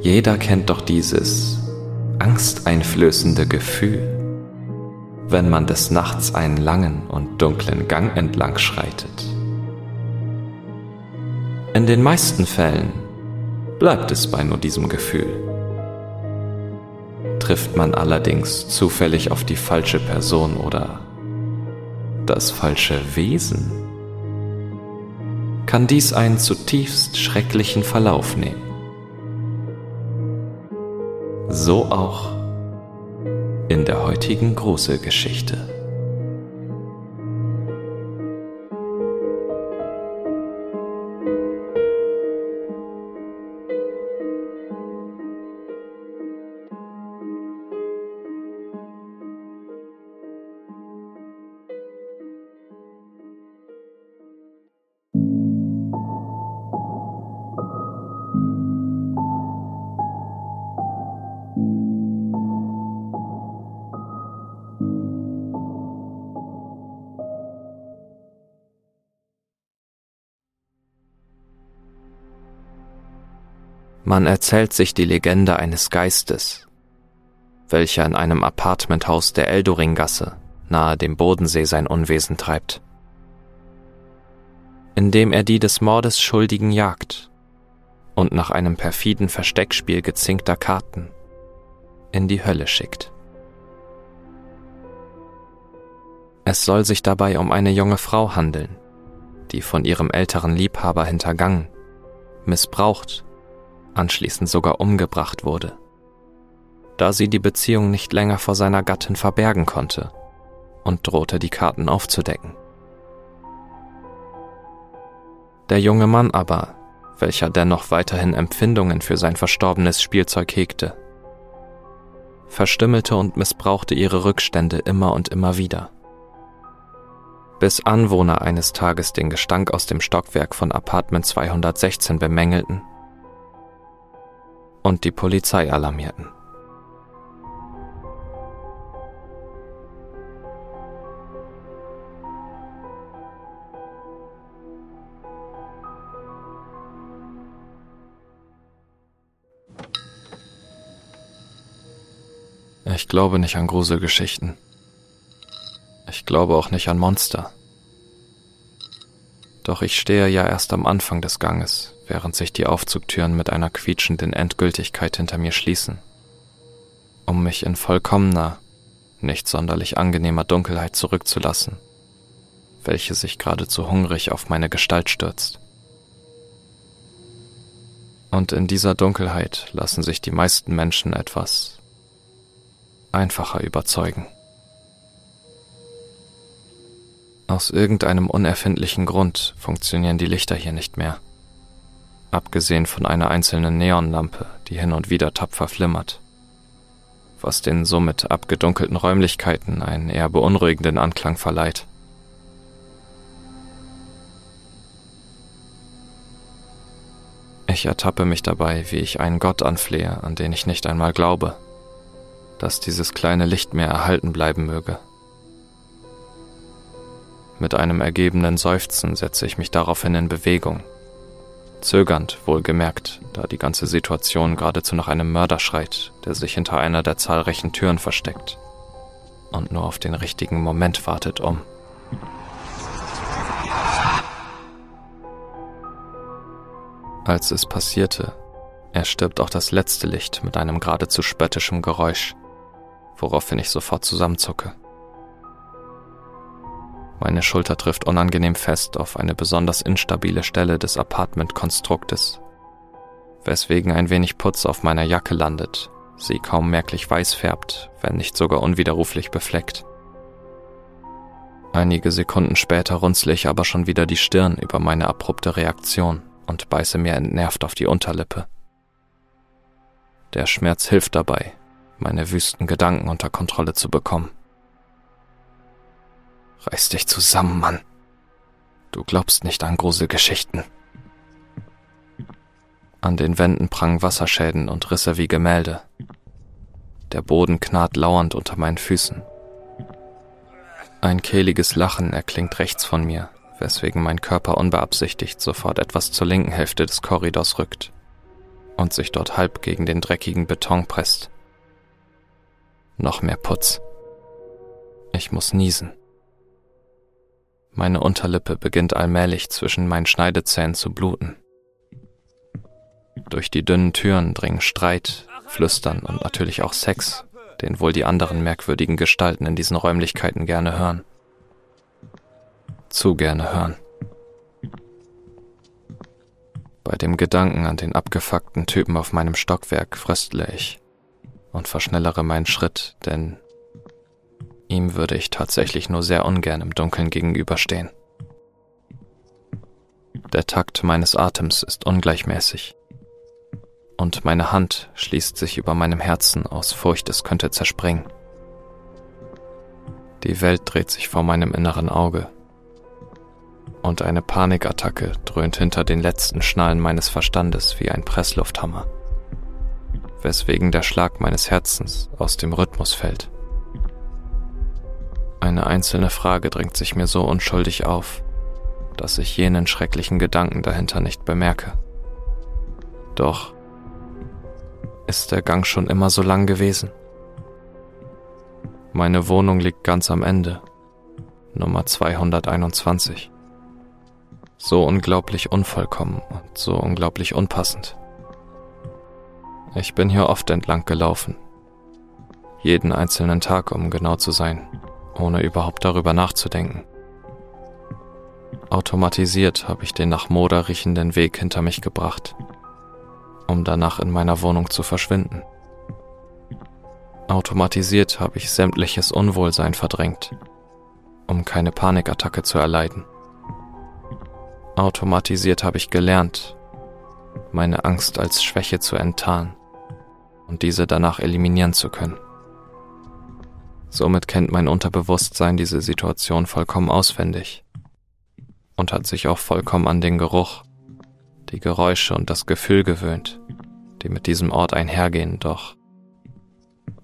Jeder kennt doch dieses angsteinflößende Gefühl, wenn man des Nachts einen langen und dunklen Gang entlang schreitet. In den meisten Fällen bleibt es bei nur diesem Gefühl. Trifft man allerdings zufällig auf die falsche Person oder das falsche Wesen, kann dies einen zutiefst schrecklichen Verlauf nehmen. So auch in der heutigen Gruselgeschichte. Man erzählt sich die Legende eines Geistes, welcher in einem Apartmenthaus der Eldoringgasse nahe dem Bodensee sein Unwesen treibt, indem er die des Mordes Schuldigen jagt und nach einem perfiden Versteckspiel gezinkter Karten in die Hölle schickt. Es soll sich dabei um eine junge Frau handeln, die von ihrem älteren Liebhaber hintergangen, missbraucht anschließend sogar umgebracht wurde, da sie die Beziehung nicht länger vor seiner Gattin verbergen konnte und drohte die Karten aufzudecken. Der junge Mann aber, welcher dennoch weiterhin Empfindungen für sein verstorbenes Spielzeug hegte, verstümmelte und missbrauchte ihre Rückstände immer und immer wieder. Bis Anwohner eines Tages den Gestank aus dem Stockwerk von Apartment 216 bemängelten und die Polizei alarmierten. Ich glaube nicht an Gruselgeschichten. Ich glaube auch nicht an Monster. Doch ich stehe ja erst am Anfang des Ganges, während sich die Aufzugtüren mit einer quietschenden Endgültigkeit hinter mir schließen, um mich in vollkommener, nicht sonderlich angenehmer Dunkelheit zurückzulassen, welche sich geradezu hungrig auf meine Gestalt stürzt. Und in dieser Dunkelheit lassen sich die meisten Menschen etwas einfacher überzeugen. Aus irgendeinem unerfindlichen Grund funktionieren die Lichter hier nicht mehr abgesehen von einer einzelnen Neonlampe, die hin und wieder tapfer flimmert, was den somit abgedunkelten Räumlichkeiten einen eher beunruhigenden Anklang verleiht. Ich ertappe mich dabei, wie ich einen Gott anflehe, an den ich nicht einmal glaube, dass dieses kleine Licht mir erhalten bleiben möge. Mit einem ergebenen Seufzen setze ich mich daraufhin in Bewegung Zögernd, wohlgemerkt, da die ganze Situation geradezu nach einem Mörder schreit, der sich hinter einer der zahlreichen Türen versteckt und nur auf den richtigen Moment wartet, um. Als es passierte, erstirbt auch das letzte Licht mit einem geradezu spöttischen Geräusch, woraufhin ich sofort zusammenzucke. Meine Schulter trifft unangenehm fest auf eine besonders instabile Stelle des Apartmentkonstruktes, weswegen ein wenig Putz auf meiner Jacke landet, sie kaum merklich weiß färbt, wenn nicht sogar unwiderruflich befleckt. Einige Sekunden später runzle ich aber schon wieder die Stirn über meine abrupte Reaktion und beiße mir entnervt auf die Unterlippe. Der Schmerz hilft dabei, meine wüsten Gedanken unter Kontrolle zu bekommen. Reiß dich zusammen, Mann. Du glaubst nicht an Gruselgeschichten. An den Wänden prangen Wasserschäden und Risse wie Gemälde. Der Boden knarrt lauernd unter meinen Füßen. Ein kehliges Lachen erklingt rechts von mir, weswegen mein Körper unbeabsichtigt sofort etwas zur linken Hälfte des Korridors rückt, und sich dort halb gegen den dreckigen Beton presst. Noch mehr Putz. Ich muss niesen. Meine Unterlippe beginnt allmählich zwischen meinen Schneidezähnen zu bluten. Durch die dünnen Türen dringen Streit, Flüstern und natürlich auch Sex, den wohl die anderen merkwürdigen Gestalten in diesen Räumlichkeiten gerne hören. Zu gerne hören. Bei dem Gedanken an den abgefuckten Typen auf meinem Stockwerk fröstle ich und verschnellere meinen Schritt, denn ihm würde ich tatsächlich nur sehr ungern im Dunkeln gegenüberstehen. Der Takt meines Atems ist ungleichmäßig und meine Hand schließt sich über meinem Herzen aus Furcht, es könnte zerspringen. Die Welt dreht sich vor meinem inneren Auge und eine Panikattacke dröhnt hinter den letzten Schnallen meines Verstandes wie ein Presslufthammer, weswegen der Schlag meines Herzens aus dem Rhythmus fällt. Eine einzelne Frage drängt sich mir so unschuldig auf, dass ich jenen schrecklichen Gedanken dahinter nicht bemerke. Doch ist der Gang schon immer so lang gewesen? Meine Wohnung liegt ganz am Ende, Nummer 221. So unglaublich unvollkommen und so unglaublich unpassend. Ich bin hier oft entlang gelaufen. Jeden einzelnen Tag, um genau zu sein, ohne überhaupt darüber nachzudenken. Automatisiert habe ich den nach Moder riechenden Weg hinter mich gebracht um danach in meiner Wohnung zu verschwinden. Automatisiert habe ich sämtliches Unwohlsein verdrängt, um keine Panikattacke zu erleiden. Automatisiert habe ich gelernt, meine Angst als Schwäche zu enttarnen und diese danach eliminieren zu können. Somit kennt mein Unterbewusstsein diese Situation vollkommen auswendig und hat sich auch vollkommen an den Geruch, die Geräusche und das Gefühl gewöhnt, die mit diesem Ort einhergehen, doch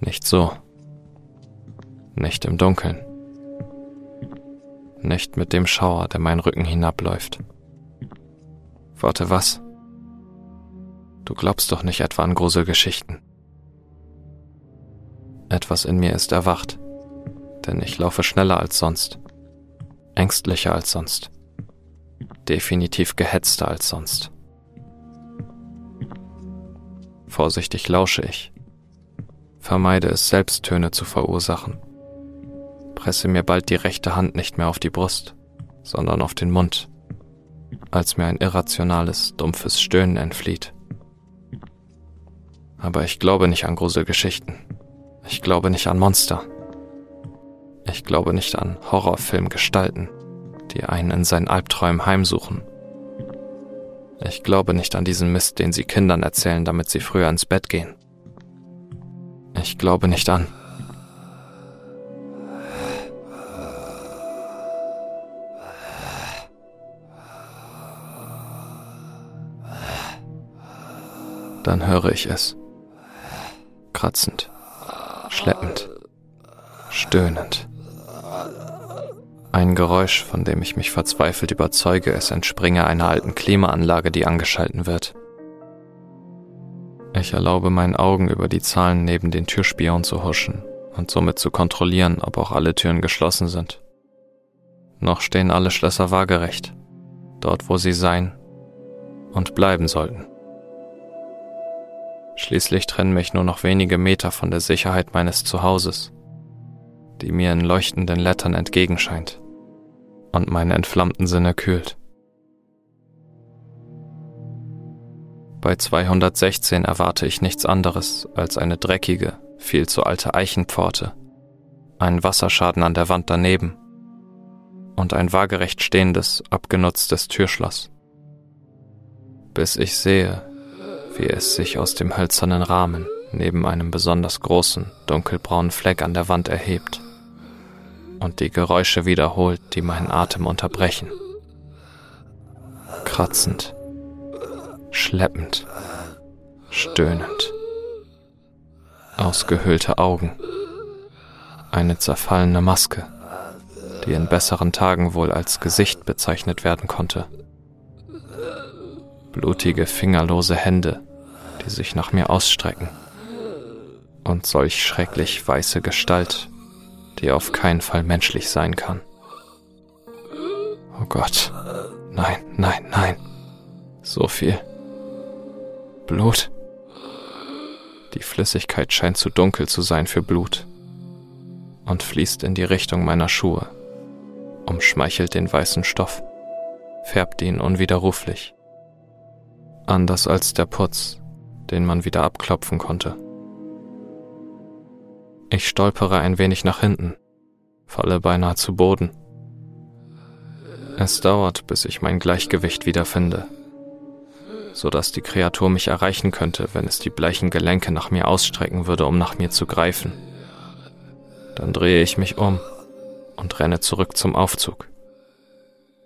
nicht so. Nicht im Dunkeln. Nicht mit dem Schauer, der meinen Rücken hinabläuft. Warte, was? Du glaubst doch nicht etwa an Gruselgeschichten. Etwas in mir ist erwacht, denn ich laufe schneller als sonst, ängstlicher als sonst, definitiv gehetzter als sonst. Vorsichtig lausche ich. Vermeide es selbst Töne zu verursachen. Presse mir bald die rechte Hand nicht mehr auf die Brust, sondern auf den Mund, als mir ein irrationales, dumpfes Stöhnen entflieht. Aber ich glaube nicht an Gruselgeschichten. Ich glaube nicht an Monster. Ich glaube nicht an Horrorfilmgestalten, die einen in seinen Albträumen heimsuchen ich glaube nicht an diesen Mist, den sie Kindern erzählen, damit sie früher ins Bett gehen. Ich glaube nicht an. Dann höre ich es. Kratzend, schleppend, stöhnend. Ein Geräusch, von dem ich mich verzweifelt überzeuge, es entspringe einer alten Klimaanlage, die angeschalten wird. Ich erlaube meinen Augen über die Zahlen neben den Türspion zu huschen und somit zu kontrollieren, ob auch alle Türen geschlossen sind. Noch stehen alle Schlösser waagerecht, dort wo sie sein und bleiben sollten. Schließlich trennen mich nur noch wenige Meter von der Sicherheit meines Zuhauses, die mir in leuchtenden Lettern entgegenscheint und meine entflammten Sinne kühlt. Bei 216 erwarte ich nichts anderes als eine dreckige, viel zu alte Eichenpforte, einen Wasserschaden an der Wand daneben und ein waagerecht stehendes, abgenutztes Türschloss. Bis ich sehe, wie es sich aus dem hölzernen Rahmen neben einem besonders großen, dunkelbraunen Fleck an der Wand erhebt und die Geräusche wiederholt, die meinen Atem unterbrechen. Kratzend, schleppend, stöhnend. Ausgehöhlte Augen. Eine zerfallene Maske, die in besseren Tagen wohl als Gesicht bezeichnet werden konnte. Blutige, fingerlose Hände, die sich nach mir ausstrecken. Und solch schrecklich weiße Gestalt, die auf keinen Fall menschlich sein kann. Oh Gott. Nein, nein, nein. So viel. Blut. Die Flüssigkeit scheint zu dunkel zu sein für Blut und fließt in die Richtung meiner Schuhe, umschmeichelt den weißen Stoff, färbt ihn unwiderruflich. Anders als der Putz, den man wieder abklopfen konnte. Ich stolpere ein wenig nach hinten, falle beinahe zu Boden. Es dauert, bis ich mein Gleichgewicht wiederfinde, so dass die Kreatur mich erreichen könnte, wenn es die bleichen Gelenke nach mir ausstrecken würde, um nach mir zu greifen. Dann drehe ich mich um und renne zurück zum Aufzug.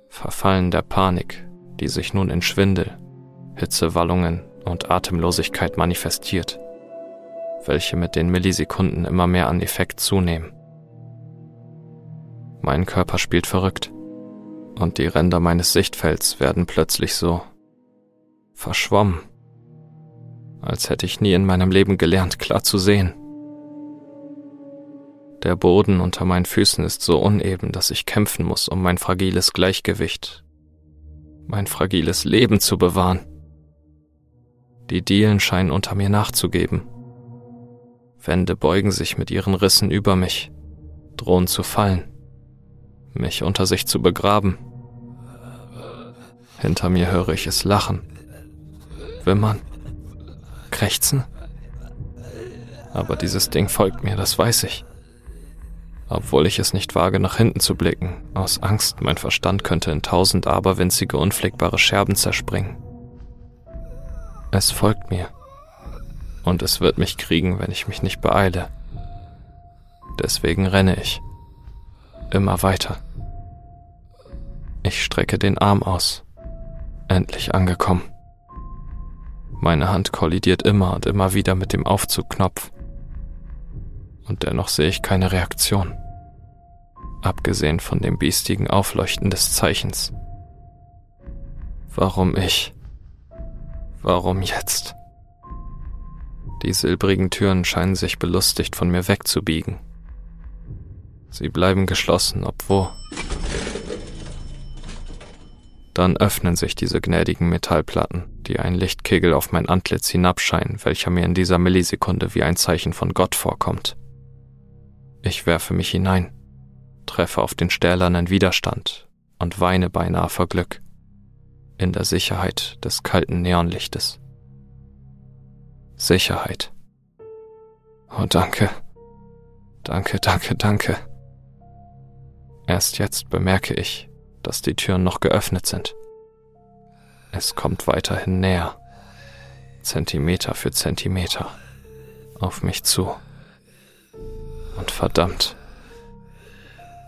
Verfallen der Panik, die sich nun in Schwindel, Hitzewallungen und Atemlosigkeit manifestiert, welche mit den Millisekunden immer mehr an Effekt zunehmen. Mein Körper spielt verrückt und die Ränder meines Sichtfelds werden plötzlich so verschwommen, als hätte ich nie in meinem Leben gelernt, klar zu sehen. Der Boden unter meinen Füßen ist so uneben, dass ich kämpfen muss, um mein fragiles Gleichgewicht, mein fragiles Leben zu bewahren. Die Dielen scheinen unter mir nachzugeben. Wände beugen sich mit ihren Rissen über mich, drohen zu fallen, mich unter sich zu begraben. Hinter mir höre ich es lachen, wimmern, krächzen. Aber dieses Ding folgt mir, das weiß ich. Obwohl ich es nicht wage, nach hinten zu blicken, aus Angst, mein Verstand könnte in tausend aberwinzige, unpflegbare Scherben zerspringen. Es folgt mir. Und es wird mich kriegen, wenn ich mich nicht beeile. Deswegen renne ich. Immer weiter. Ich strecke den Arm aus. Endlich angekommen. Meine Hand kollidiert immer und immer wieder mit dem Aufzugknopf. Und dennoch sehe ich keine Reaktion. Abgesehen von dem biestigen Aufleuchten des Zeichens. Warum ich? Warum jetzt? Die silbrigen Türen scheinen sich belustigt von mir wegzubiegen. Sie bleiben geschlossen, obwohl. Dann öffnen sich diese gnädigen Metallplatten, die einen Lichtkegel auf mein Antlitz hinabscheinen, welcher mir in dieser Millisekunde wie ein Zeichen von Gott vorkommt. Ich werfe mich hinein, treffe auf den stählernen Widerstand und weine beinahe vor Glück, in der Sicherheit des kalten Neonlichtes. Sicherheit. Oh, danke. Danke, danke, danke. Erst jetzt bemerke ich, dass die Türen noch geöffnet sind. Es kommt weiterhin näher, Zentimeter für Zentimeter, auf mich zu. Und verdammt,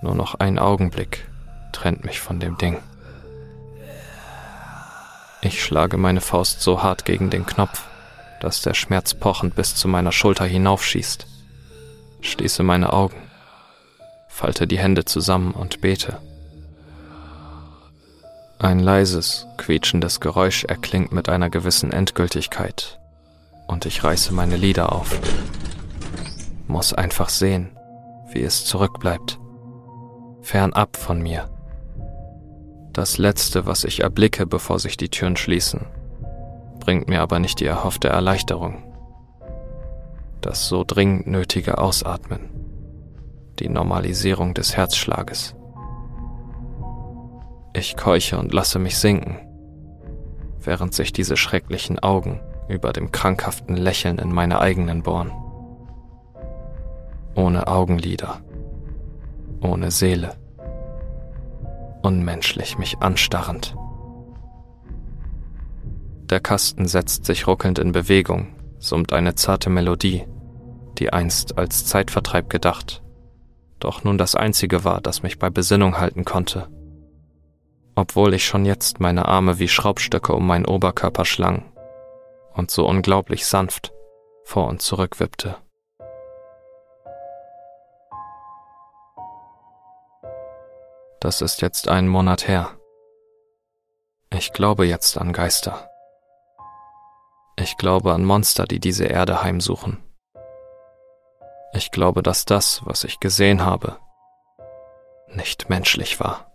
nur noch ein Augenblick trennt mich von dem Ding. Ich schlage meine Faust so hart gegen den Knopf, dass der Schmerz pochend bis zu meiner Schulter hinaufschießt. Schließe meine Augen, falte die Hände zusammen und bete. Ein leises, quietschendes Geräusch erklingt mit einer gewissen Endgültigkeit, und ich reiße meine Lider auf. Muss einfach sehen, wie es zurückbleibt, fernab von mir. Das Letzte, was ich erblicke, bevor sich die Türen schließen, bringt mir aber nicht die erhoffte Erleichterung. Das so dringend nötige Ausatmen, die Normalisierung des Herzschlages. Ich keuche und lasse mich sinken, während sich diese schrecklichen Augen über dem krankhaften Lächeln in meine eigenen bohren. Ohne Augenlider, ohne Seele, unmenschlich mich anstarrend. Der Kasten setzt sich ruckelnd in Bewegung, summt eine zarte Melodie, die einst als Zeitvertreib gedacht, doch nun das einzige war, das mich bei Besinnung halten konnte obwohl ich schon jetzt meine Arme wie Schraubstöcke um meinen Oberkörper schlang und so unglaublich sanft vor und zurück wippte. Das ist jetzt einen Monat her. Ich glaube jetzt an Geister. Ich glaube an Monster, die diese Erde heimsuchen. Ich glaube, dass das, was ich gesehen habe, nicht menschlich war.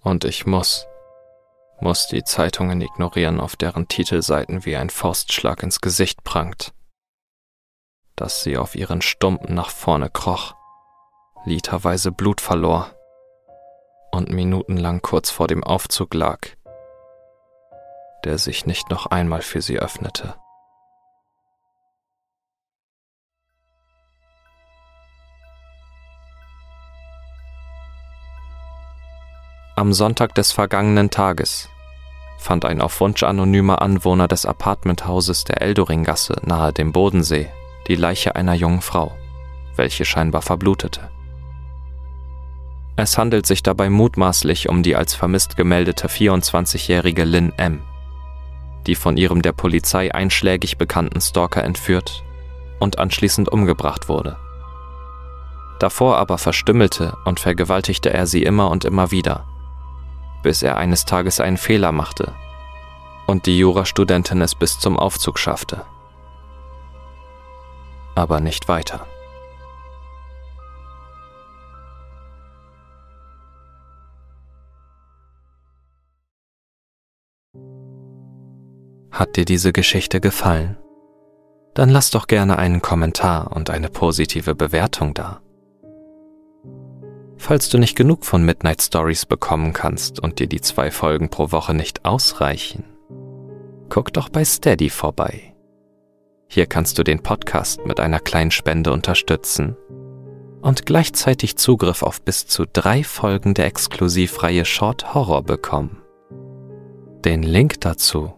Und ich muss, muss die Zeitungen ignorieren, auf deren Titelseiten wie ein Faustschlag ins Gesicht prangt, dass sie auf ihren Stumpen nach vorne kroch, literweise Blut verlor und minutenlang kurz vor dem Aufzug lag, der sich nicht noch einmal für sie öffnete. Am Sonntag des vergangenen Tages fand ein auf Wunsch anonymer Anwohner des Apartmenthauses der Eldoringgasse nahe dem Bodensee die Leiche einer jungen Frau, welche scheinbar verblutete. Es handelt sich dabei mutmaßlich um die als vermisst gemeldete 24-jährige Lynn M., die von ihrem der Polizei einschlägig bekannten Stalker entführt und anschließend umgebracht wurde. Davor aber verstümmelte und vergewaltigte er sie immer und immer wieder, bis er eines Tages einen Fehler machte und die Jurastudentin es bis zum Aufzug schaffte. Aber nicht weiter. Hat dir diese Geschichte gefallen? Dann lass doch gerne einen Kommentar und eine positive Bewertung da. Falls du nicht genug von Midnight Stories bekommen kannst und dir die zwei Folgen pro Woche nicht ausreichen, guck doch bei Steady vorbei. Hier kannst du den Podcast mit einer kleinen Spende unterstützen und gleichzeitig Zugriff auf bis zu drei Folgen der Exklusivreihe Short Horror bekommen. Den Link dazu